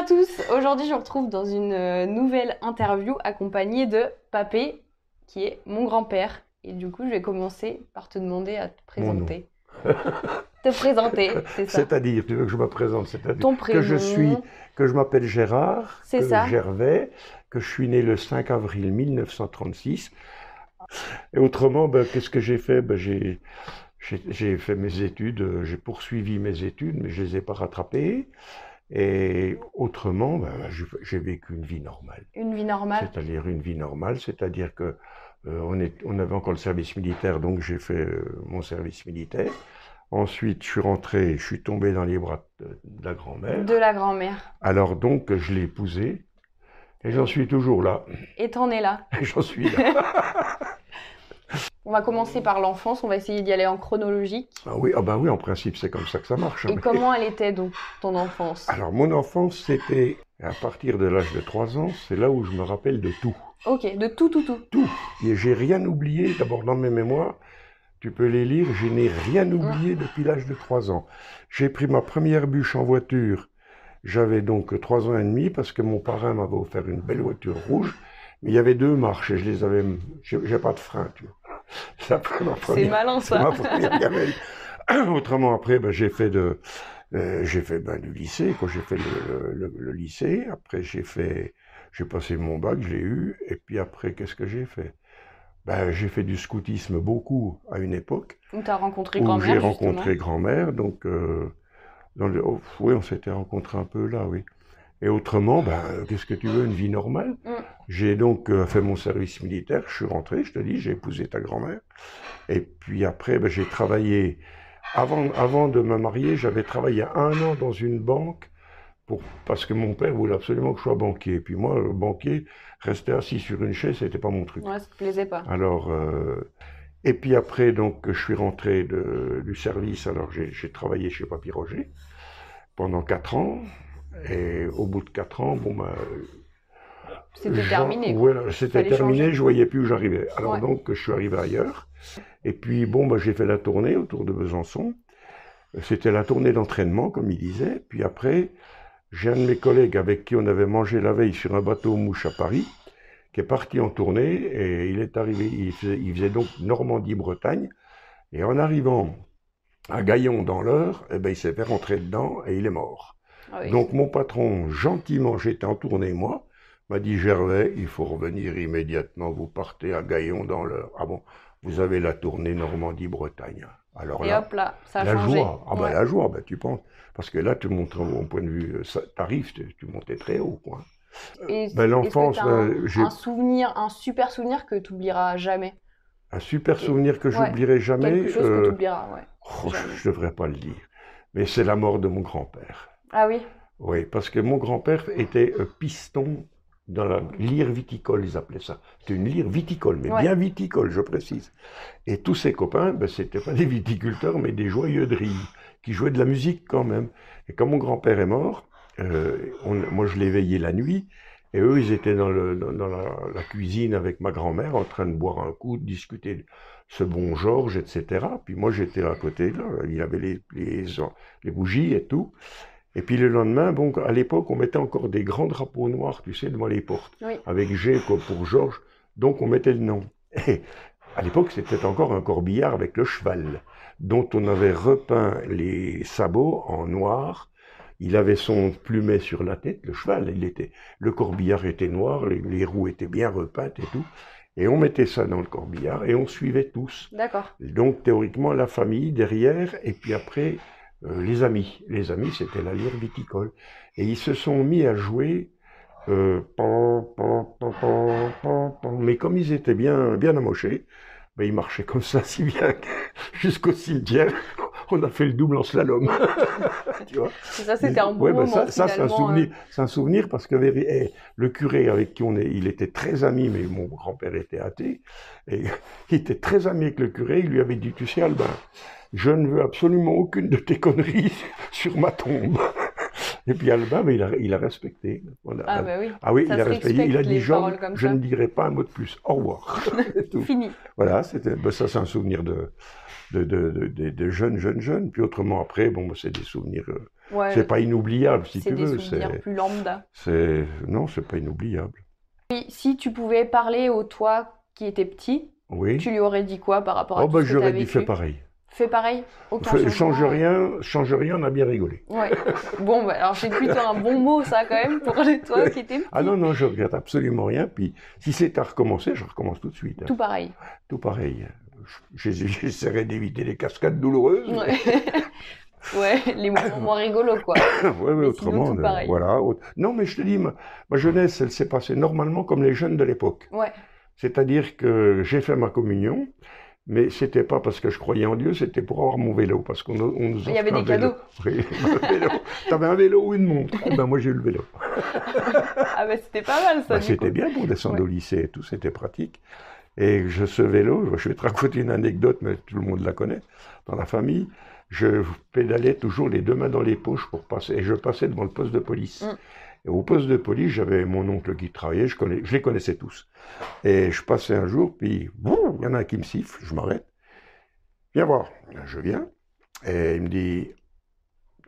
à tous. Aujourd'hui, je vous retrouve dans une euh, nouvelle interview accompagnée de Papé, qui est mon grand-père. Et du coup, je vais commencer par te demander à te présenter. te présenter, c'est ça. C'est-à-dire, tu veux que je me présente, c'est-à-dire Ton que je suis, que je m'appelle Gérard, que ça. Gervais, que je suis né le 5 avril 1936. Et autrement, ben, qu'est-ce que j'ai fait? Ben, j'ai, j'ai, fait mes études, euh, j'ai poursuivi mes études, mais je les ai pas rattrapées. Et autrement, ben, j'ai, j'ai vécu une vie normale. Une vie normale. C'est-à-dire une vie normale, c'est-à-dire que euh, on, est, on avait encore le service militaire, donc j'ai fait euh, mon service militaire. Ensuite, je suis rentré, je suis tombé dans les bras de, de la grand-mère. De la grand-mère. Alors donc, je l'ai épousée, et j'en suis toujours là. Et t'en es là. J'en suis là. On va commencer par l'enfance. On va essayer d'y aller en chronologique. ah oui, ah bah oui, en principe, c'est comme ça que ça marche. Et comment elle était donc, ton enfance? Alors, mon enfance, c'était à partir de l'âge de 3 ans, c'est là où je me rappelle de tout. Ok, de tout, tout, tout. Tout. Et j'ai rien oublié, d'abord dans mes mémoires, tu peux les lire, je n'ai rien oublié depuis l'âge de 3 ans. J'ai pris ma première bûche en voiture, j'avais donc 3 ans et demi, parce que mon parrain m'avait offert une belle voiture rouge, mais il y avait deux marches et je les avais, j'ai pas de frein, tu vois. C'est malin ça. ma première. Autrement, après, ben, j'ai fait de, euh, j'ai fait ben, du lycée, quoi. J'ai fait le, le- le lycée. Après, j'ai fait, j'ai passé mon bac, je l'ai eu. Et puis après, qu'est-ce que j'ai fait? Ben, j'ai fait du scoutisme beaucoup à une époque Où t'as rencontré où grand-mère j'ai rencontré grand-mère. Donc, euh, dans le, oh, oui, on s'était rencontrés un peu là, oui. Et autrement, ben, qu'est-ce que tu veux, une vie normale? Mm. J'ai donc euh, fait mon service militaire, je suis rentré, je te dis, j'ai épousé ta grand-mère. Et puis après, ben, j'ai travaillé, avant, avant de me marier, j'avais travaillé un an dans une banque pour, parce que mon père voulait absolument que je sois banquier. Et puis moi, le banquier, rester assis sur une chaise, c'était pas mon truc. Ouais, ça te plaisait pas. Alors, euh, et puis après, donc, je suis rentré de- du service. Alors, j'ai j'ai travaillé chez Papy Roger pendant quatre ans. Et au bout de quatre ans, bon, ben, C'était terminé. Voilà, c'était terminé, changer. je voyais plus où j'arrivais. Alors Ouais. donc, je suis arrivé ailleurs. Et puis, bon, bah, j'ai fait la tournée autour de Besançon. C'était la tournée d'entraînement, comme il disait. Puis après, j'ai un de mes collègues avec qui on avait mangé la veille sur un bateau mouche à Paris, qui est parti en tournée, et il est arrivé, il faisait, il faisait donc Normandie-Bretagne. Et en arrivant à Gaillon dans l'heure, eh ben, il s'est fait rentrer dedans et il est mort. Ah oui. Donc mon patron, gentiment, j'étais en tournée moi, m'a dit Gervais, il faut revenir immédiatement, vous partez à Gaillon dans l'heure. Ah bon, vous avez la tournée Normandie-Bretagne. Alors Et là, hop là, ça a la changé. joie, ah ben Ouais. la joie, ben, tu penses, parce que là tu montes au point de vue euh, ça- tarif, tu, tu montais très haut. Quoi. Et Ben, l'enfance, un, j'ai- un souvenir, un super souvenir que tu oublieras jamais? Un super souvenir que Ouais, j'oublierai jamais, Quelque chose euh, que tu oublieras, ouais. oh, je devrais pas le dire, mais c'est la mort de mon grand-père. Ah oui, Oui, parce que mon grand-père était euh, piston dans la lyre viticole, ils appelaient ça. C'était une lyre viticole, mais Ouais. bien viticole, je précise. Et tous ses copains, ben, c'était pas des viticulteurs, mais des joyeux de riz, qui jouaient de la musique quand même. Et quand mon grand-père est mort, euh, on- moi je l'ai veillé la nuit, et eux, ils étaient dans, le, dans, dans la, la cuisine avec ma grand-mère, en train de boire un coup, de discuter de ce bon Georges, etc. Puis moi, j'étais à côté, là, il avait les, les, les bougies et tout. Et puis le lendemain, bon, à l'époque, on mettait encore des grands drapeaux noirs, tu sais, devant les portes, oui. avec G pour Georges. Donc on mettait le nom. Et à l'époque, c'était encore un corbillard avec le cheval, dont on avait repeint les sabots en noir. Il avait son plumet sur la tête, le cheval, il était, le corbillard était noir, les, les roues étaient bien repeintes et tout. Et on mettait ça dans le corbillard et on suivait tous. D'accord. Donc théoriquement la famille derrière et puis après euh, les amis. Les amis c'était la lyre viticole. Et ils se sont mis à jouer, euh, pan, pan, pan, mais comme ils étaient bien, bien amochés, ben, ils marchaient comme ça si bien jusqu'au cimetière. On a fait le double en slalom. tu vois Et ça, c'était un bon Ouais, ben moment. ça, ça, c'est un souvenir. euh. C'est un souvenir parce que eh, le curé avec qui on est, il était très ami, mais mon grand-père était athée, et il était très ami avec le curé. Il lui avait dit, tu sais, Albin, je ne veux absolument aucune de tes conneries sur ma tombe. Et puis Albin, mais il, a, il a respecté. Voilà. Ah bah oui, Ah oui, ça il a respecté. Il a dit, Jean, je ça. ne dirai pas un mot de plus. Au revoir. Fini. Voilà, c'était, ben ça c'est un souvenir de, de, de, de, jeunes, jeunes, jeunes. Puis autrement après, bon, ben, c'est des souvenirs. euh, Ouais, C'est pas inoubliable, si c'est tu des veux. souvenirs C'est, plus lambda. non, c'est pas inoubliable. Et si tu pouvais parler au toi qui était petit, Oui. tu lui aurais dit quoi par rapport à Oh, tout bah, ce que j'aurais dit, fais pareil. Fais pareil Aucun change rien, change rien, on a bien rigolé. Ouais. Bon, bah, alors c'est plutôt un bon mot, ça, quand même, pour le toi qui était petit. Ah non, non, je regrette absolument rien. Puis, si c'est à recommencer, je recommence tout de suite. hein. Tout pareil. Tout pareil. Je- je- J'essaierai d'éviter les cascades douloureuses. Ouais. ouais, les moments moins rigolos, quoi. Ouais, Mais autrement, sinon, euh, pareil. voilà. Autre- Non, mais je te dis, ma, ma jeunesse, elle s'est passée normalement comme les jeunes de l'époque. Ouais. C'est-à-dire que j'ai fait ma communion, mais c'était pas parce que je croyais en Dieu, c'était pour avoir mon vélo, parce qu'on on nous Il y avait des cadeaux. Oui, un vélo. T'avais un vélo ou une montre? Eh ben moi j'ai eu le vélo. Ah, bah, c'était pas mal, ça, Bah, c'était bien pour descendre Ouais. au lycée et tout, c'était pratique. Et je, ce vélo, je vais te raconter une anecdote, mais tout le monde la connaît, dans la famille. Je pédalais toujours les deux mains dans les poches pour passer, et je passais devant le poste de police. Mm. Et au poste de police, j'avais mon oncle qui travaillait, je, connais, je les connaissais tous. Et je passais un jour, puis il y en a un qui me siffle, je m'arrête. Viens voir. Je viens, et il me dit,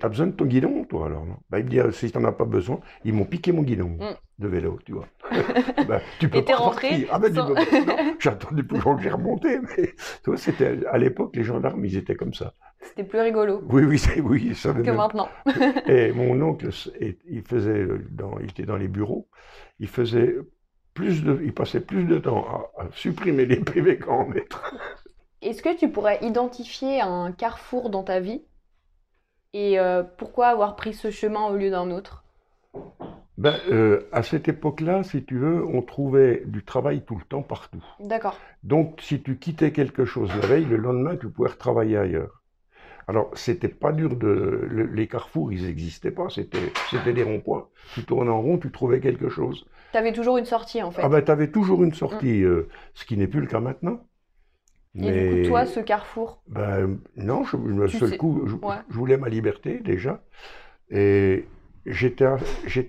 T'as besoin de ton guidon, toi, alors bah, Il me dit, Ah, si t'en as pas besoin, ils m'ont piqué mon guidon Mm. de vélo, tu vois. bah, tu peux Et t'es rentré. Ah, ben, sans- attendu plus longtemps que j'ai remonté, mais tu vois, c'était, à l'époque, les gendarmes, ils étaient comme ça. C'était plus rigolo Oui, oui, c'est, oui, savaient que même- maintenant. Et mon oncle, il faisait, dans, il était dans les bureaux, il faisait plus de, il passait plus de temps à, à supprimer les PV qu'à en mettre. Est-ce que tu pourrais identifier un carrefour dans ta vie et euh, pourquoi avoir pris ce chemin au lieu d'un autre? Ben, euh, à cette époque-là, si tu veux, on trouvait du travail tout le temps partout. D'accord. Donc, si tu quittais quelque chose la veille, le lendemain, tu pouvais retravailler ailleurs. Alors, c'était pas dur de. le- les carrefours, ils n'existaient pas, c'était des ronds-points. Tu tournais en rond, tu trouvais quelque chose. T'avais toujours une sortie en fait. Ah ben, tu avais toujours une sortie, euh, ce qui n'est plus le cas maintenant. Et du coup, toi, ce carrefour, Ben, non, je, le seul sais- coup, je, ouais. je voulais ma liberté déjà. Et j'étais,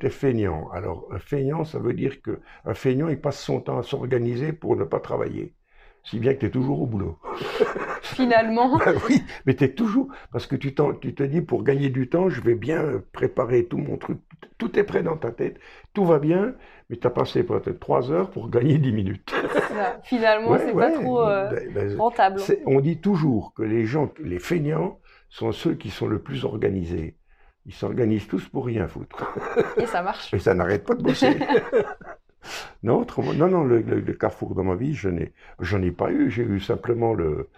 feignant. Alors, un feignant, ça veut dire que un feignant, il passe son temps à s'organiser pour ne pas travailler. Si bien que tu es toujours au boulot. finalement, Ben oui, mais tu es toujours. Parce que tu, te dis, pour gagner du temps, je vais bien préparer tout mon truc. Tout est prêt dans ta tête. Tout va bien, mais tu as passé peut-être trois heures pour gagner dix minutes. ça, finalement, Ouais, c'est pas trop euh, Ben- ben, rentable. on dit toujours que les gens, les feignants, sont ceux qui sont le plus organisés. Ils s'organisent tous pour rien foutre. Et ça marche. Et ça n'arrête pas de bosser. Non, autrement- non, non, le, le- le carrefour dans ma vie, je n'ai, j'en ai pas eu. J'ai eu simplement le,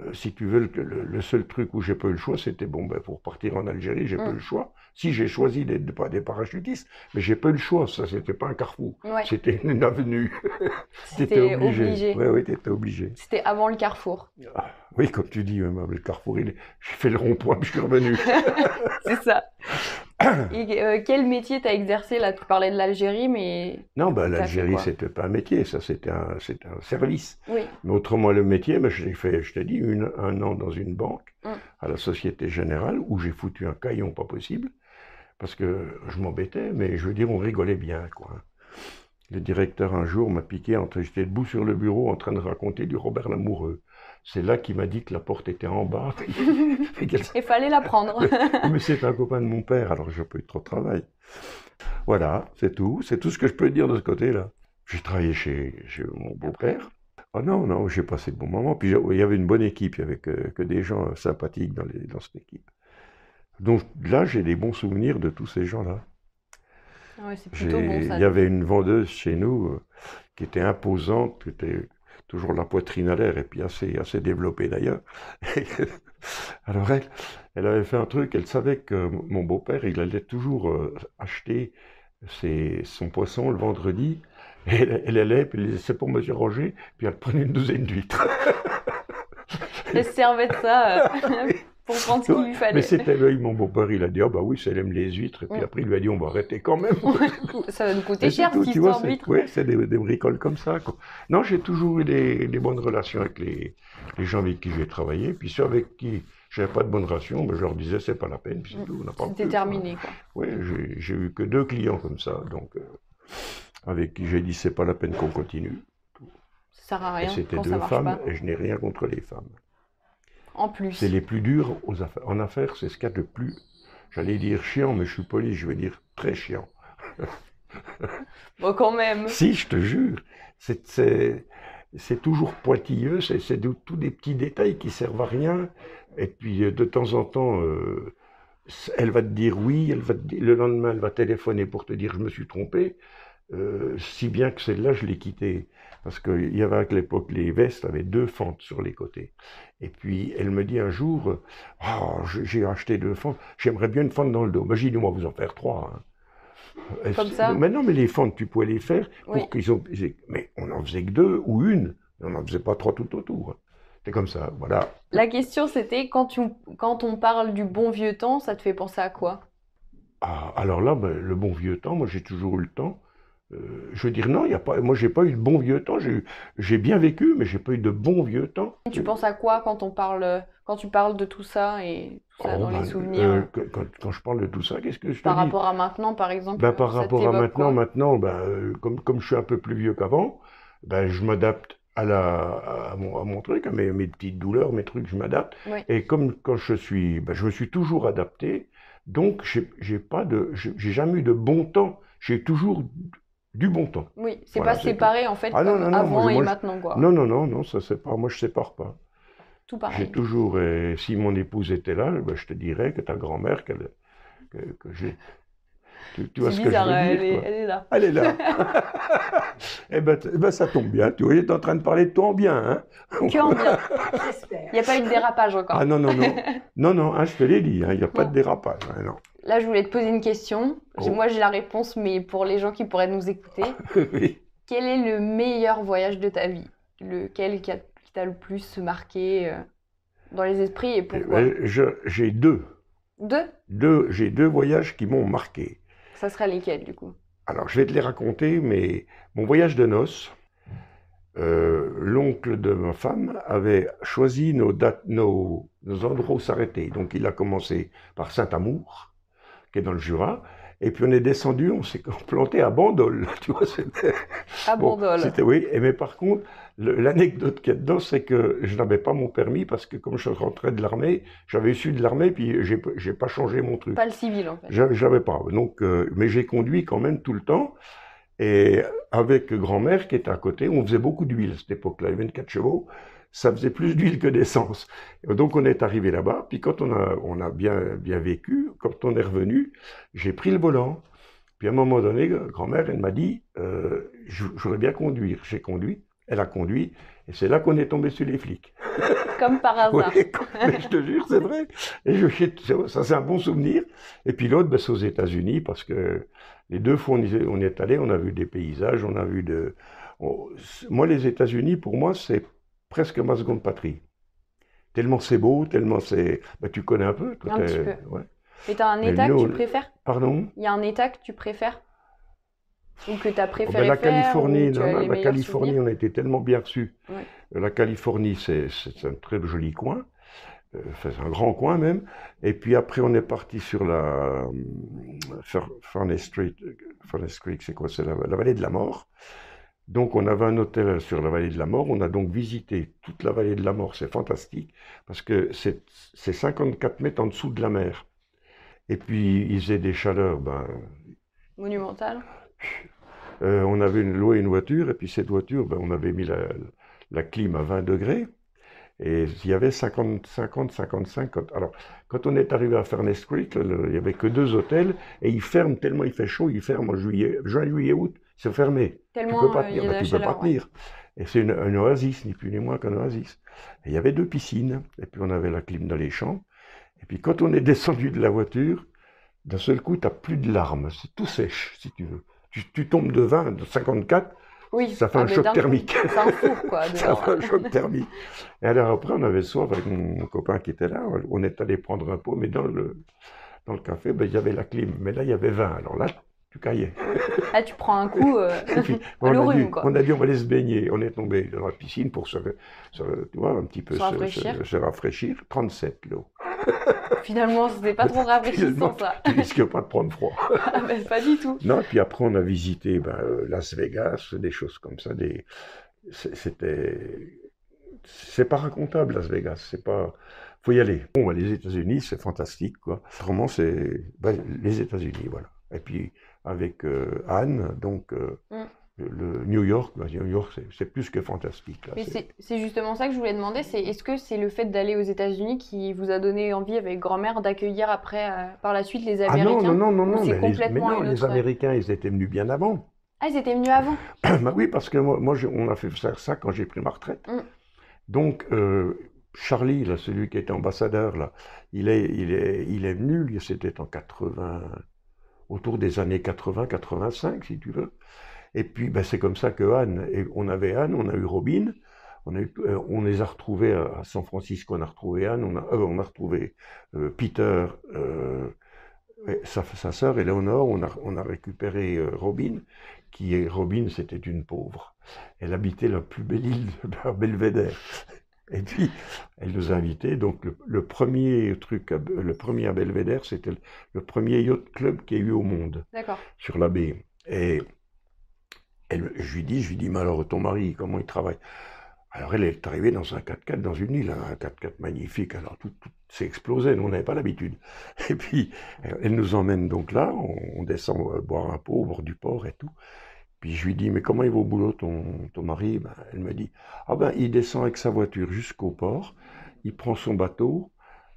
euh, si tu veux, le, seul truc où j'ai pas eu le choix, c'était bon, ben, pour partir en Algérie, j'ai pas Mm. eu le choix. Si j'ai choisi d'être pas des parachutistes, mais j'ai pas eu le choix. Ça, c'était pas un carrefour. Ouais, C'était une avenue. C'était obligé. obligé. Oui, oui, t'étais obligé. C'était avant le carrefour. Ah, oui, comme tu dis, le carrefour, il est- j'ai fait le rond-point, je suis revenu. C'est ça. Et euh, quel métier t'as exercé? Là Tu parlais de l'Algérie, mais Non, ben, fait l'Algérie, c'était pas un métier, ça, c'était un, un service. oui, Mais autrement, le métier, ben, j'ai fait, je t'ai dit, une, un an dans une banque, Mm. à la Société Générale, où j'ai foutu un caillon pas possible, parce que je m'embêtais, mais je veux dire, on rigolait bien, quoi. Le directeur, un jour, m'a piqué, j'étais debout sur le bureau en train de raconter du Robert Lamoureux. C'est là qu'il m'a dit que la porte était en bas. il fallait l'apprendre. Mais c'est un copain de mon père, alors j'ai pas eu trop de travail. Voilà, c'est tout. C'est tout ce que je peux dire de ce côté-là. J'ai travaillé chez, chez mon beau-père. Oh non, non, j'ai passé de bons moments. Puis il y avait une bonne équipe, il y avait que, que des gens sympathiques dans, les, dans cette équipe. Donc là, j'ai des bons souvenirs de tous ces gens-là. Ouais, bon ça. Il y avait une vendeuse chez nous euh, qui était imposante, qui était toujours la poitrine à l'air et puis assez, assez développée d'ailleurs. Alors elle, elle avait fait un truc, elle savait que mon beau-père, il allait toujours euh, acheter ses- son poisson le vendredi. Et elle, elle allait, puis elle disait, c'est pour Monsieur Roger, puis elle prenait une douzaine d'huîtres. Elle se servait de ça euh, pour prendre ce qu'il lui fallait. Mais c'était lui, mon beau-père, il a dit, ah bah oui, ça aime les huîtres. Et puis après, il lui a dit, on va arrêter quand même. Ça va nous coûter Mais cher tout, cette histoire c'est- d'huîtres. ouais, c'est des, des bricoles comme ça. quoi. Non, j'ai toujours eu des, des bonnes relations avec les, les gens avec qui j'ai travaillé. Puis ceux avec qui j'avais pas de bonnes relations, ben, je leur disais c'est pas la peine. Puis c'est Mm. tout, on n'a pas C'était terminé quoi. quoi. Ouais, j'ai, eu que deux clients comme ça, donc euh, avec qui j'ai dit c'est pas la peine qu'on continue. Ça sert à rien c'était deux femmes pas. et je n'ai rien contre les femmes. En plus. C'est les plus durs aux affaires. En affaires, c'est ce qu'il y a de plus J'allais dire chiant, mais je suis poli, je vais dire très chiant. bon, quand même. Si, je te jure. C'est toujours pointilleux, c'est tous des petits détails qui servent à rien. Et puis, euh, de temps en temps, euh, elle va te dire oui, elle va le lendemain, elle va téléphoner pour te dire je me suis trompé. Euh, si bien que celle-là, je l'ai quittée. Parce qu'il y avait à l'époque, les vestes avaient deux fentes sur les côtés. Et puis, elle me dit un jour, oh, j'ai acheté deux fentes, j'aimerais bien une fente dans le dos. Ben, j'ai dit, moi, vous en faire trois. Hein. Comme ça? Mais non, mais les fentes, tu pouvais les faire pour qu'ils ont... Mais on en faisait que deux ou une. On n'en faisait pas trois tout autour. C'est comme ça, voilà. La question, c'était, quand, tu... quand on parle du bon vieux temps, ça te fait penser à quoi? Ah, Alors là, ben, le bon vieux temps, moi, j'ai toujours eu le temps euh, je veux dire, non, y a pas, moi, j'ai pas eu de bon vieux temps. J'ai bien vécu, mais j'ai pas eu de bon vieux temps. Tu penses à quoi quand, on parle, quand tu parles de tout ça et tout ça oh, dans les ben, souvenirs euh, quand, quand, je parle de tout ça, qu'est-ce que je te Par rapport à maintenant, par exemple ben, Par rapport à maintenant, maintenant ben, euh, comme, comme je suis un peu plus vieux qu'avant, ben, je m'adapte à, à, mon, à mon truc, à mes, mes, petites douleurs, mes trucs, je m'adapte. Et comme quand je suis, ben, je me suis toujours adapté, donc j'ai jamais eu de bon temps. J'ai toujours du bon temps. Oui, c'est pas séparé en fait ah, comme avant et maintenant quoi. Non, non, non, non, ça sépare. Moi, je sépare pas. Tout pareil. J'ai toujours, et si mon épouse était là, ben, je te dirais que ta grand-mère, que, que j'ai. Tu, vois ce que je veux elle, dire, est, elle est là. Elle est là. eh, ben, eh ben, ça tombe bien. Tu vois, tu es en train de parler de toi en bien. Hein que en bien. J'espère. Il n'y a pas eu de dérapage encore. Ah non, non, non. non, non, hein, je te l'ai dit, hein, il n'y a pas de dérapage. Hein, non. Là, je voulais te poser une question. Oh. Moi, j'ai la réponse, mais pour les gens qui pourraient nous écouter, quel est le meilleur voyage de ta vie? Lequel qui t'a le plus marqué euh, dans les esprits et pourquoi? eh ben, J'ai deux. Deux? Deux. J'ai deux voyages qui m'ont marqué. Ça sera lesquels, du coup? Alors, je vais te les raconter, mais mon voyage de noces, euh, l'oncle de ma femme avait choisi nos, dates, nos, nos endroits où s'arrêter. Donc, il a commencé par Saint-Amour qui est dans le Jura. Et puis on est descendu, on s'est planté à Bandol. Tu vois, c'était. À Bandol. c'était oui. Et mais par contre, l'anecdote qui est dedans, c'est que je n'avais pas mon permis parce que comme je rentrais de l'armée, j'avais issu de l'armée, puis j'ai, j'ai pas changé mon truc. Pas le civil en fait. J'avais pas. Donc, euh, mais j'ai conduit quand même tout le temps. Et avec grand-mère qui était à côté, on faisait beaucoup d'huile à cette époque-là. Il y avait 24 chevaux ça faisait plus d'huile que d'essence. Donc on est arrivé là-bas, puis quand on a, on a bien, bien vécu, quand on est revenu, j'ai pris le volant. Puis à un moment donné, grand-mère, elle m'a dit, euh, j'aurais bien conduire. J'ai conduit, elle a conduit, et c'est là qu'on est tombé sur les flics. Comme par hasard. mais je te jure, c'est vrai. Et je, ça, c'est un bon souvenir. Et puis l'autre, ben, c'est aux États-Unis, parce que les deux fois, on, est allé, on a vu des paysages, on a vu de. moi, les États-Unis, pour moi, c'est presque ma seconde patrie. Tellement c'est beau, tellement c'est. Bah, tu connais un peu, toi. Un petit peu. Ouais. Et tu as un état que tu préfères? Pardon? Il y a un état que tu préfères? Ou que tu as préféré oh, ben, la faire, Californie, la Californie, on a été tellement bien reçus. La Californie, c'est un très joli coin. Euh, c'est un grand coin même. Et puis après, on est parti sur la euh, Furnace Street. Furnace Creek, c'est quoi? C'est la, la, vallée de la mort. Donc on avait un hôtel sur la vallée de la mort, on a donc visité toute la vallée de la mort, c'est fantastique, parce que c'est 54 mètres en dessous de la mer. Et puis il faisait des chaleurs, ben... Monumentales euh, On avait une, loué une voiture, et puis cette voiture, ben, on avait mis la, la clim à 20 degrés, et il y avait 50, 50, 55. alors, quand on est arrivé à Furnace Creek, il n'y avait que deux hôtels, et ils ferment tellement il fait chaud, ils ferment en juillet, juin, juillet, août c'est fermé. Tellement, tu peux pas tenir. Bah, tu peux pas tenir. Et c'est une, oasis, ni plus ni moins qu'un oasis. Et il y avait deux piscines, et puis on avait la clim dans les champs. Et puis quand on est descendu de la voiture, d'un seul coup, tu n'as plus de larmes. C'est tout sèche, si tu veux. Tu, tombes de 20, de 54, oui. ça fait un choc thermique. C'est un fou, quoi. ça fait un choc thermique. Et alors après, on avait soif avec mon copain qui était là. On est allé prendre un pot, mais dans le, dans le café, ben, il y avait la clim. Mais là, il y avait 20. Alors là, tu caillais. Ah, tu prends un coup, euh, on, a dit, quoi. on a dit on va aller se baigner. On est tombé dans la piscine pour se, tu vois, un petit peu se, rafraîchir. Se, rafraîchir. 37 l'eau. Finalement, c'était pas trop rafraîchissant ça. Tu risques pas de prendre froid. ah ben, pas du tout. Non, puis après on a visité ben, euh, Las Vegas, des choses comme ça. Des... C'était c'est pas racontable Las Vegas. C'est pas, faut y aller. Bon, bah, les États-Unis, c'est fantastique, quoi. Vraiment, c'est bah, les États-Unis, voilà. Et puis avec euh, Anne, donc. Euh, mm. Le New York, bah, New York, c'est plus que fantastique. Mais c'est justement ça que je voulais demander, c'est est-ce que c'est le fait d'aller aux États-Unis qui vous a donné envie avec grand-mère d'accueillir après, euh, par la suite, les Américains Ah non, non, non, non, mais, les, les Américains, ils étaient venus bien avant. Ah, ils étaient venus avant bah Oui, parce que moi, moi on a fait ça quand j'ai pris ma retraite. Mm. Donc, Charlie, là, celui qui était ambassadeur, là, il est, il est, il est venu, c'était en 80, autour des années 80-85, si tu veux. Et puis, ben, c'est comme ça que Anne, et on avait Anne, on a eu Robin, on, a euh, on les a retrouvés à, San Francisco, on a retrouvé Anne, on a, euh, on a retrouvé euh, Peter, sa, sa sœur Eleonore, on a, on a récupéré Robin, qui est, Robin, c'était une pauvre. Elle habitait la plus belle île de Belvedere. Et puis, elle nous a invités. Donc, le, premier truc, le premier à Belvedere, c'était le, premier yacht club qu'il y a eu au monde. Sur la baie. Et elle, je lui dis, je lui dis, mais alors ton mari, comment il travaille? Alors elle est arrivée dans un 4x4 dans une île, un 4x4 magnifique. Alors tout, s'est explosé, nous on n'avait pas l'habitude. Et puis elle nous emmène donc là, on, descend euh, boire un pot au bord du port et tout. Puis je lui dis, mais comment il va au boulot ton, ton mari? Ben, Elle me dit, ah ben il descend avec sa voiture jusqu'au port, il prend son bateau,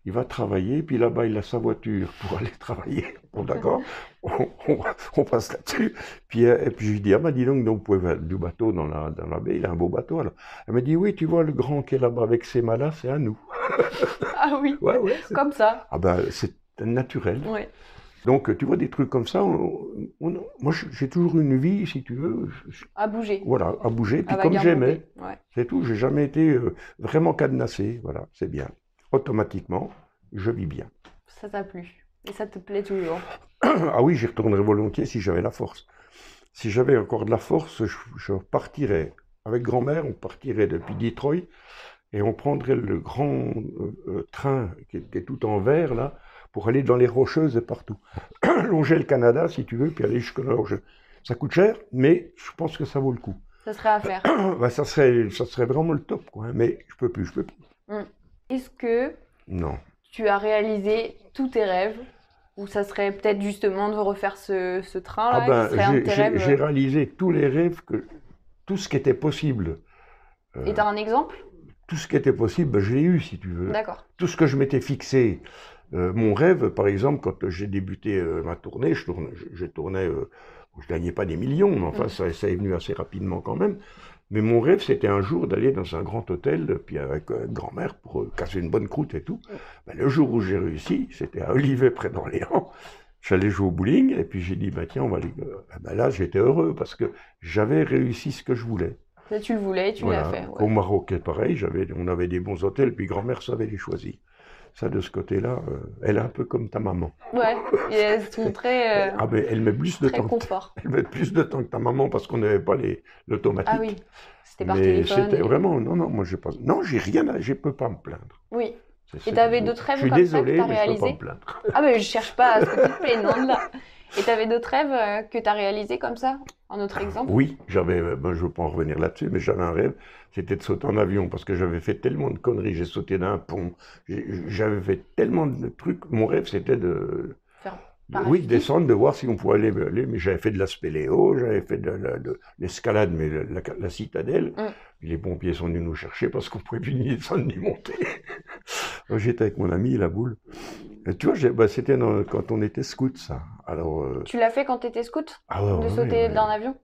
il va travailler, puis là-bas, il a sa voiture pour aller travailler. Bon, d'accord, on, passe là-dessus. Puis, euh, et puis je lui dis, ah ben dis donc, donc vous pouvez du bateau dans la, dans la baie, il a un beau bateau. Alors. Elle me dit, oui, tu vois, le grand qui est là-bas avec ses malas, c'est à nous. ah oui, ouais, ouais, comme ça. Ah ben, c'est naturel. Ouais. Donc, tu vois, des trucs comme ça, moi, j'ai toujours une vie, si tu veux. À bouger. Voilà, à bouger, puis comme j'aimais. C'est tout, j'ai jamais été euh, vraiment cadenassé, voilà, c'est bien automatiquement, je vis bien. Ça t'a plu et ça te plaît toujours Ah oui, j'y retournerais volontiers si j'avais la force. Si j'avais encore de la force, je, partirais avec grand-mère, on partirait depuis Detroit et on prendrait le grand euh, euh, train qui est, tout en vert là pour aller dans les rocheuses et partout. Longer le Canada si tu veux, puis aller jusqu'à là. Ça coûte cher, mais je pense que ça vaut le coup. Ça serait à faire. bah, ça, serait, ça serait vraiment le top, quoi. Hein. Mais je peux plus, je peux plus. Hum. Est-ce que non. tu as réalisé tous tes rêves ou ça serait peut-être justement de refaire ce, train-là ah ben, J'ai réalisé tous les rêves, que, tout ce qui était possible. Euh, Et tu as un exemple? Tout ce qui était possible, ben, je l'ai eu si tu veux. D'accord. Tout ce que je m'étais fixé. Euh, mon rêve, par exemple, quand j'ai débuté euh, ma tournée, je tournais, je, tournais je gagnais pas des millions, mais enfin, ça, ça, est venu assez rapidement quand même. Mais mon rêve, c'était un jour d'aller dans un grand hôtel, puis avec euh, grand-mère pour euh, casser une bonne croûte et tout. Ben, le jour où j'ai réussi, c'était à Olivet, près d'Orléans. J'allais jouer au bowling, et puis j'ai dit, bah, tiens, on va aller. Euh, ben là, j'étais heureux parce que j'avais réussi ce que je voulais. Là, tu le voulais, tu l'as fait. Au Maroc, pareil, on avait des bons hôtels, puis grand-mère savait les choisir ça de ce côté-là, elle est un peu comme ta maman. Ouais, et elles sont très. ah ben, elle met plus de temps. Confort. Elle met plus de temps que ta maman parce qu'on n'avait pas l'automatique. Ah oui. C'était par Mais C'était vraiment, non, non, moi j'ai pas, non, j'ai rien, à, je peux pas me plaindre. Oui. Et tu avais d'autres rêves comme désolé, ça que tu as réalisés Ah mais je cherche pas à ce que tu te plaignes, non là. Et tu avais d'autres rêves euh, que tu as réalisés comme ça Un autre exemple? Oui, j'avais, euh, ben, je ne veux pas en revenir là-dessus, mais j'avais un rêve, c'était de sauter en avion, parce que j'avais fait tellement de conneries, j'ai sauté d'un pont, j'avais fait tellement de trucs, mon rêve c'était de, oui, descendre, de voir si on pouvait aller. mais j'avais fait de la spéléo, j'avais fait de, l'escalade, mais la, citadelle. Mm. Les pompiers sont venus nous chercher parce qu'on pouvait plus ni descendre ni monter. J'étais avec mon ami, la boule. Tu vois, bah, c'était quand on était scout, ça. Alors, euh, Tu l'as fait quand tu étais scout ah De sauter d'un avion?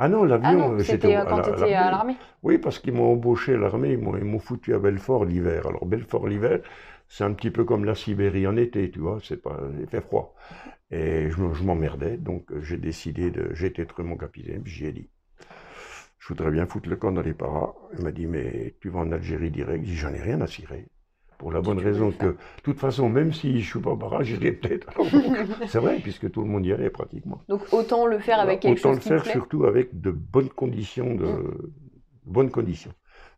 Ah non, l'avion, ah c'était euh, quand tu étais à l'armée. Oui, parce qu'ils m'ont embauché à l'armée, ils m'ont foutu à Belfort l'hiver. Alors Belfort l'hiver, c'est un petit peu comme la Sibérie en été, tu vois, c'est pas, il fait froid. Et je, m'emmerdais, donc euh, j'ai décidé de, j'ai été mon capitaine, puis j'y ai dit, je voudrais bien foutre le camp dans les paras. Il m'a dit, mais tu vas en Algérie direct. J'ai dit, j'en ai rien à cirer. Pour la bonne raison que, de toute façon, même si je suis pas para, j'irai peut-être. c'est vrai, puisque tout le monde y allait pratiquement. Donc autant le faire avec quelque chose qui Autant le faire surtout avec de bonnes conditions, de mm. bonnes conditions.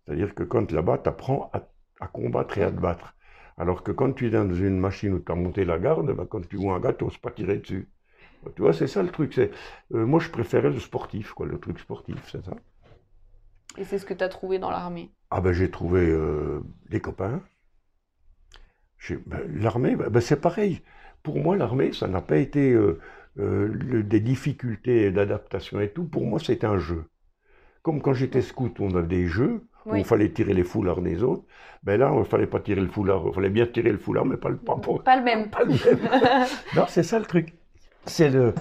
C'est-à-dire que quand là-bas, tu apprends à, à, combattre et à te battre. Alors que quand tu es dans une machine où tu as monté la garde, ben quand tu vois un gars, tu n'oses pas tirer dessus. Tu vois, c'est ça le truc. C'est, euh, moi, je préférais le sportif, quoi, le truc sportif, c'est ça. Et c'est ce que tu as trouvé dans l'armée Ah ben j'ai trouvé euh, des copains. Ben, l'armée, ben, ben, c'est pareil. Pour moi, l'armée, ça n'a pas été euh, euh, des difficultés d'adaptation et tout. Pour moi, c'était un jeu. Comme quand j'étais scout, on avait des jeux où il fallait tirer les foulards des autres. Ben là, il ne fallait pas tirer le foulard. Il fallait bien tirer le foulard, mais pas le pas, pas le même. Pas le même. non, c'est ça le truc. C'est le.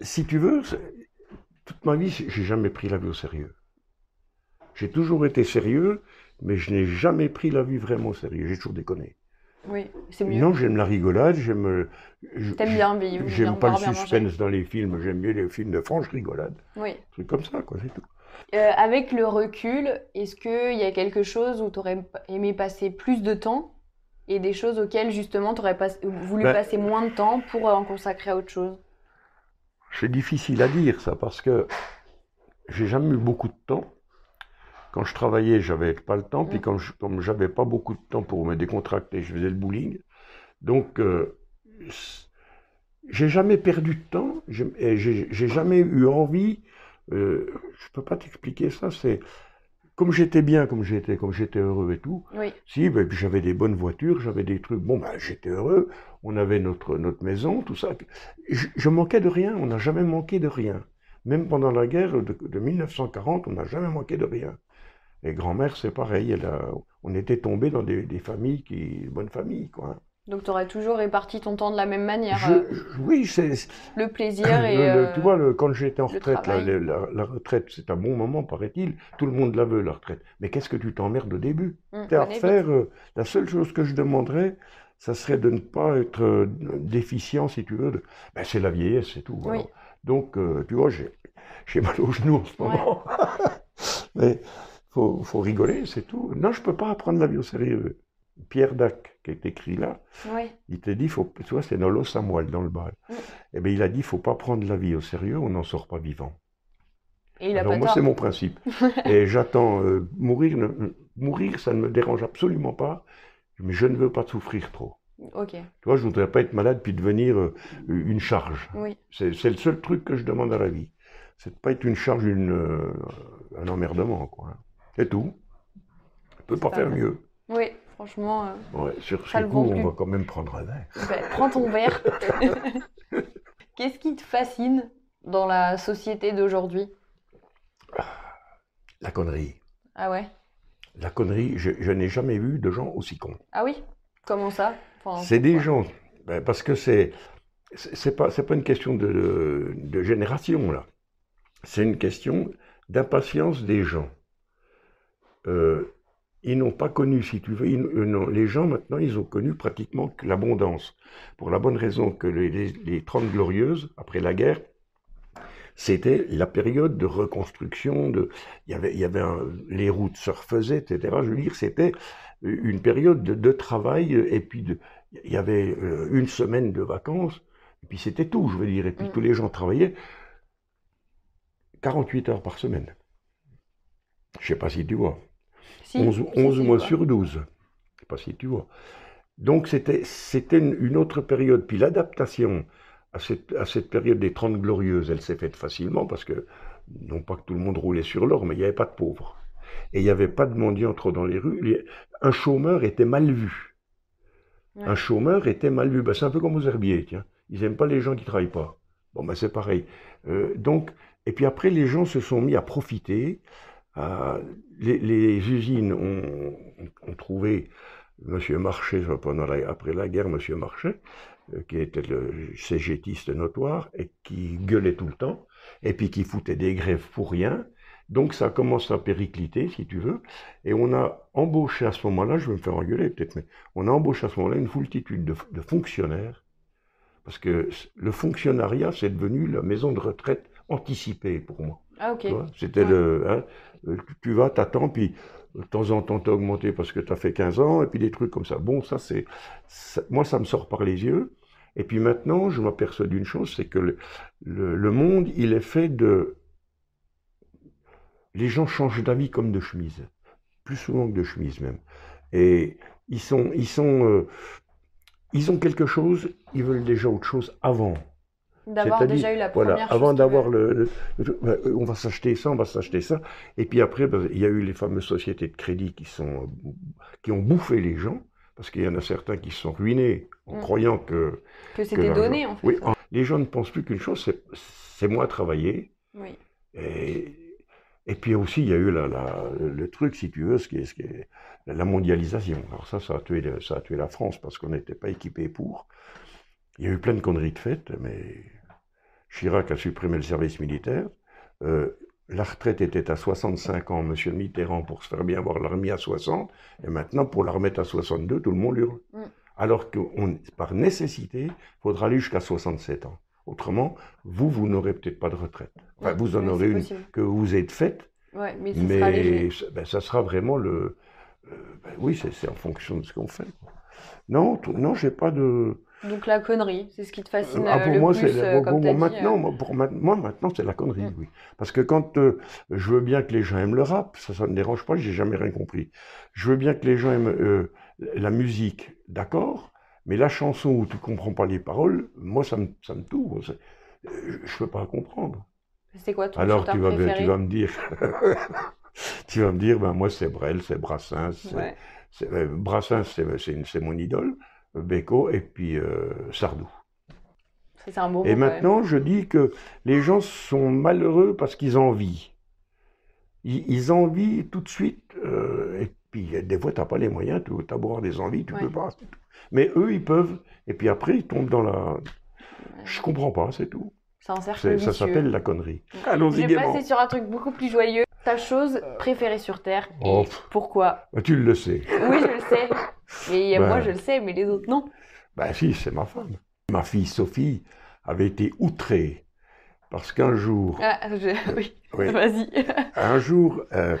Si tu veux, toute ma vie, j'ai jamais pris la vie au sérieux. J'ai toujours été sérieux, mais je n'ai jamais pris la vie vraiment au sérieux. J'ai toujours déconné. Oui, c'est mieux. Non, j'aime la rigolade, j'aime. T'aimes bien vivre. J'aime pas le suspense dans les films, j'aime mieux les films de franche rigolade. Oui. C'est comme ça, quoi, c'est tout. Euh, avec le recul, est-ce qu'il y a quelque chose où tu aurais aimé passer plus de temps et des choses auxquelles justement tu aurais voulu ben passer moins de temps pour en consacrer à autre chose? C'est difficile à dire ça parce que j'ai jamais eu beaucoup de temps. Quand je travaillais, j'avais pas le temps. Puis quand je, comme j'avais pas beaucoup de temps pour me décontracter, je faisais le bowling. Donc, euh, j'ai jamais perdu de temps. J'ai jamais eu envie. Euh, je peux pas t'expliquer ça. C'est comme j'étais bien, comme j'étais, comme j'étais heureux et tout. Oui. Si, ben, j'avais des bonnes voitures, j'avais des trucs. Bon, ben, j'étais heureux. On avait notre notre maison, tout ça. Je, je manquais de rien. On n'a jamais manqué de rien. Même pendant la guerre de, de 1940, on n'a jamais manqué de rien. Et grand-mère, c'est pareil. Elle on était tombé dans des, familles, qui, bonnes familles, quoi. Donc tu aurais toujours réparti ton temps de la même manière euh, Oui, c'est... Le plaisir et... Le, tu vois, quand j'étais en retraite, la, retraite, c'est un bon moment, paraît-il. Tout le monde la veut, la retraite. Mais qu'est-ce que tu t'emmerdes au début? Mmh, à refaire... Euh, la seule chose que je demanderais, ça serait de ne pas être euh, déficient, si tu veux. Ben, c'est la vieillesse, c'est tout. Donc, tu vois, j'ai, mal aux genoux en ce moment. Mais faut, faut rigoler, c'est tout. Non, je peux pas apprendre la vie au sérieux. Pierre Dac, qui est écrit là, il te dit, faut, tu vois, c'est à moelle, dans le bal. Mm. Eh bien, il a dit, il faut pas prendre la vie au sérieux, on n'en sort pas vivant. Et il a Alors, moi, c'est mon principe. et j'attends euh, mourir. mourir, ça ne me dérange absolument pas, mais je ne veux pas souffrir trop. Tu vois, je voudrais pas être malade puis devenir euh, une charge. Oui. C'est le seul truc que je demande à la vie. C'est de pas être une charge, une, euh, un emmerdement, quoi. C'est tout. On peut pas faire mieux. Oui, franchement. Euh, ouais, sur ce coup, on va quand même prendre un verre. Ben, prends ton verre. Qu'est-ce qui te fascine dans la société d'aujourd'hui? La connerie. Ah ouais? La connerie, je, n'ai jamais vu de gens aussi cons. Ah oui? Comment ça? C'est des gens. Ben, parce que c'est. C'est pas, pas une question de, de génération, là. C'est une question d'impatience des gens. Euh, ils n'ont pas connu, si tu veux, euh, les gens maintenant, ils ont connu pratiquement l'abondance. Pour la bonne raison que les, les, 30 glorieuses, après la guerre, c'était la période de reconstruction, de, il y avait, il y avait les routes se refaisaient, etc. Je veux dire, c'était une période de, travail, et puis de, il y avait euh, une semaine de vacances, et puis c'était tout, je veux dire, et puis mm. tous les gens travaillaient 48 heures par semaine. Je sais pas si tu vois. 11, mois sur 12. Je sais pas si tu vois. Donc c'était une autre période. Puis l'adaptation à cette, à cette période des 30 glorieuses, elle s'est faite facilement parce que, non pas que tout le monde roulait sur l'or, mais il n'y avait pas de pauvres. Et il n'y avait pas de mendiants trop dans les rues. Un chômeur était mal vu. Un chômeur était mal vu. Ben, c'est un peu comme aux herbiers, tiens. Ils n'aiment pas les gens qui travaillent pas. Bon, ben c'est pareil. Euh, donc, et puis après, les gens se sont mis à profiter. Les, usines ont, trouvé M. Marchais, pendant après la guerre, M. Marchais, euh, qui était le cégétiste notoire et qui gueulait tout le temps, et puis qui foutait des grèves pour rien. Donc ça commence à péricliter, si tu veux, et on a embauché à ce moment-là, je vais me faire engueuler peut-être, mais on a embauché à ce moment-là une foultitude de fonctionnaires, parce que le fonctionnariat, c'est devenu la maison de retraite anticipé pour moi. Ah, ok. C'était le. Hein, euh, tu vas, t'attends, puis de temps en temps, t'as augmenté parce que tu as fait 15 ans, et puis des trucs comme ça. Bon, ça, c'est. Moi, ça me sort par les yeux. Et puis maintenant, je m'aperçois d'une chose, c'est que le, le, monde, il est fait de. Les gens changent d'avis comme de chemise. Plus souvent que de chemise, même. Et ils sont. Ils sont. Euh, ils ont quelque chose, ils veulent déjà autre chose avant. D'avoir déjà eu la première Voilà, chose avant d'avoir le, le- le- on va s'acheter ça, on va s'acheter ça. Et puis après, bah, il y a eu les fameuses sociétés de crédit qui sont, qui ont bouffé les gens, parce qu'il y en a certains qui se sont ruinés en Mm. croyant que, Que c'était donné, en fait. Oui, en- les gens ne pensent plus qu'une chose, c'est, c'est moi travailler. Oui. Et, et puis aussi, il y a eu la, la- le truc, si tu veux, ce qui est, ce qui est la mondialisation. Alors ça, ça a tué, ça a tué la France parce qu'on n'était pas équipé pour. Il y a eu plein de conneries de faites, mais Chirac a supprimé le service militaire. Euh, la retraite était à 65 ans, Monsieur Mitterrand, pour se faire bien avoir l'a remis à 60. Et maintenant, pour la remettre à 62, tout le monde hurle. Mm. Alors que on- par nécessité, il faudra aller jusqu'à 67 ans. Autrement, vous, vous n'aurez peut-être pas de retraite. Enfin, vous en aurez une possible. que vous êtes faite, Ouais, mais sera mais ça, ben, ça sera vraiment le. euh, ben oui, c'est en fonction de ce qu'on fait. Non, non, j'ai pas de. Donc la connerie, c'est ce qui te fascine Ah, euh, pour le moi, plus, c'est euh, comme dit, maintenant, euh. moi, pour ma- moi, maintenant, c'est la connerie, Mm. oui. Parce que quand euh, je veux bien que les gens aiment le rap, ça, ça ne me dérange pas, j'ai jamais rien compris. Je veux bien que les gens aiment euh, la musique, d'accord, mais la chanson où tu comprends pas les paroles, moi, ça me, ça me tourne. Je peux pas comprendre. C'est quoi ton Alors tu vas, préféré tu vas me dire, tu vas me dire, ben moi c'est Brel, c'est Brassens, c'est- Ouais. c'est- Brassens c'est mon idole, Beko et puis euh, Sardou. C'est un beau Et même. maintenant je dis que les gens sont malheureux parce qu'ils envient. Ils, ils envient tout de suite euh, et puis euh, des fois t'as pas les moyens, tu as beau avoir des envies, tu Ouais. peux pas. Mais eux ils peuvent et puis après ils tombent dans la. Je comprends pas, c'est tout. Ça s'appelle la connerie. Je Allons-y vais gaiement. passer sur un truc beaucoup plus joyeux. Ta chose préférée sur Terre et Oh, pourquoi Ben, Tu le sais. Oui, je le sais. Et Ben. moi, je le sais, mais les autres, non. Ben si, c'est ma femme. Ma fille Sophie avait été outrée parce qu'un jour, Ah, je- Oui, oui, vas-y. un jour, euh,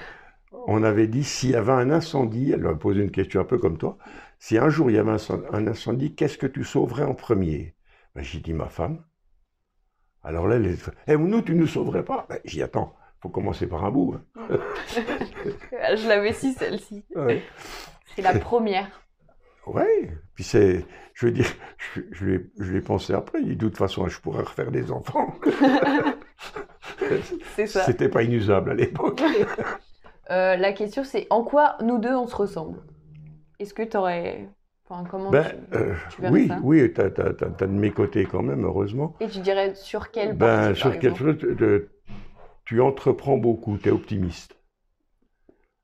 on avait dit s'il y avait un incendie, elle m'a posé une question un peu comme toi, si un jour il y avait un incen- un incendie, qu'est-ce que tu sauverais en premier? Ben, J'ai dit ma femme. Alors là, elle est... Eh, nous, tu ne nous sauverais pas? Ben, dit attends, faut commencer par un bout. hein. Je l'avais si, celle-ci. Ouais. C'est la première. Ouais, puis c'est, je veux dire, je, je l'ai, pensé après, de toute façon, je pourrais refaire des enfants. C'est ça. C'était pas inusable à l'époque. Euh, la question, c'est en quoi nous deux, on se ressemble? Est-ce que t'aurais... Enfin, comment Ben, tu... euh, tu oui, ça? oui, t'as, t'as- t'as de mes côtés quand même, heureusement. Et tu dirais sur quelle Ben, partie, sur par quel exemple truc, de- tu entreprends beaucoup, t'es optimiste.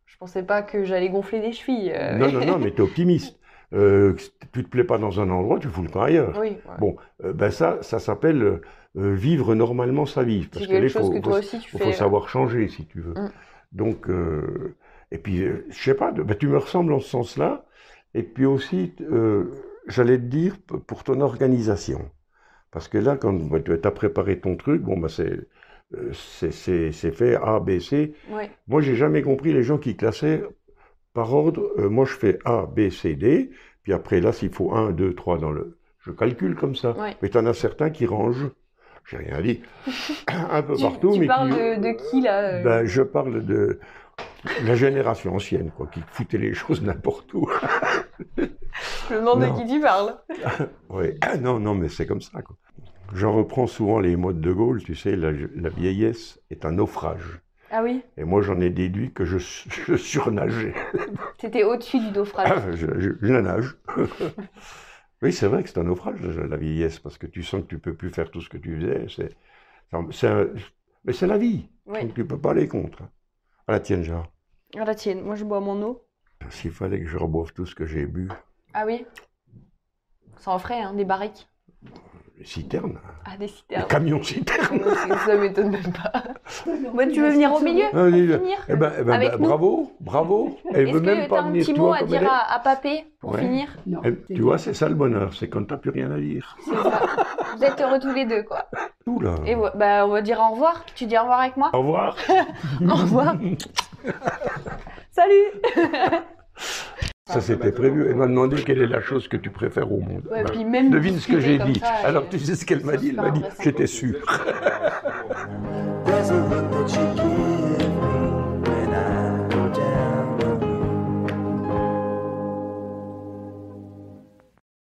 Je pensais pas que j'allais gonfler des chevilles. euh, Non, non, non, mais t'es optimiste. Euh, tu te plais pas dans un endroit, tu fous le camp ailleurs. Oui, ouais. Bon, euh, ben ça, ça s'appelle euh, euh, vivre normalement sa vie. Parce que là, quelque il chose faut- que faut- toi aussi tu Il fais. faut euh, savoir changer, si tu veux. Mm. Donc, euh, et puis, euh, je sais pas, ben, tu me ressembles en ce sens-là. Et puis aussi, euh, j'allais te dire, pour ton organisation. Parce que là, quand ben, tu as préparé ton truc, bon, ben, c'est, euh, c'est, c'est, fait A, B, C. Ouais. Moi, j'ai jamais compris les gens qui classaient par ordre. Euh, moi, je fais A, B, C, D. Puis après, là, s'il faut 1, 2, 3 dans le. Je calcule comme ça. Ouais. Mais tu en as certains qui rangent. J'ai rien dit. Un peu Tu, partout, tu mais parles qui- de, de qui là euh? Ben, je parle de la génération ancienne, quoi, qui foutait les choses n'importe où. Je me demande Non. de qui tu parles. Oui. Ah, non, non, mais c'est comme ça, quoi. J'en reprends souvent les mots de De Gaulle, tu sais, la, la vieillesse est un naufrage. Ah oui Et moi, j'en ai déduit que je, je surnageais. T'étais au-dessus du naufrage. Ah, je, je, je nage. oui, c'est vrai que c'est un naufrage, la vieillesse, parce que tu sens que tu peux plus faire tout ce que tu faisais. C'est, c'est un- mais c'est la vie. Oui. Donc tu peux pas aller contre. À la tienne, genre. Ah la tienne, moi je bois mon eau. S'il fallait que je reboive tout ce que j'ai bu, Ah oui Ça en ferait, hein, des barriques. Les citernes, Ah, des les citernes. camions citernes. ça m'étonne même pas. Moi, tu veux venir au milieu Ah, oui, pour finir Eh ben, eh ben, Avec nous. bravo, bravo. Elle Est-ce veut que même t'as pas un venir petit mot à dire à, à Papé pour Ouais. finir Non, Eh, tu vois, c'est ça le bonheur, c'est quand t'as plus rien à dire. C'est ça. Vous êtes heureux tous les deux, quoi. Tout là. Et bah, on va dire au revoir. Tu dis au revoir avec moi Au revoir. Au revoir. Salut Ça c'était prévu. Elle m'a demandé quelle est la chose que tu préfères au monde. Ouais, puis même Devine ce que j'ai dit. ça, Alors tu sais ce qu'elle m'a dit? Elle m'a dit, j'étais sûr.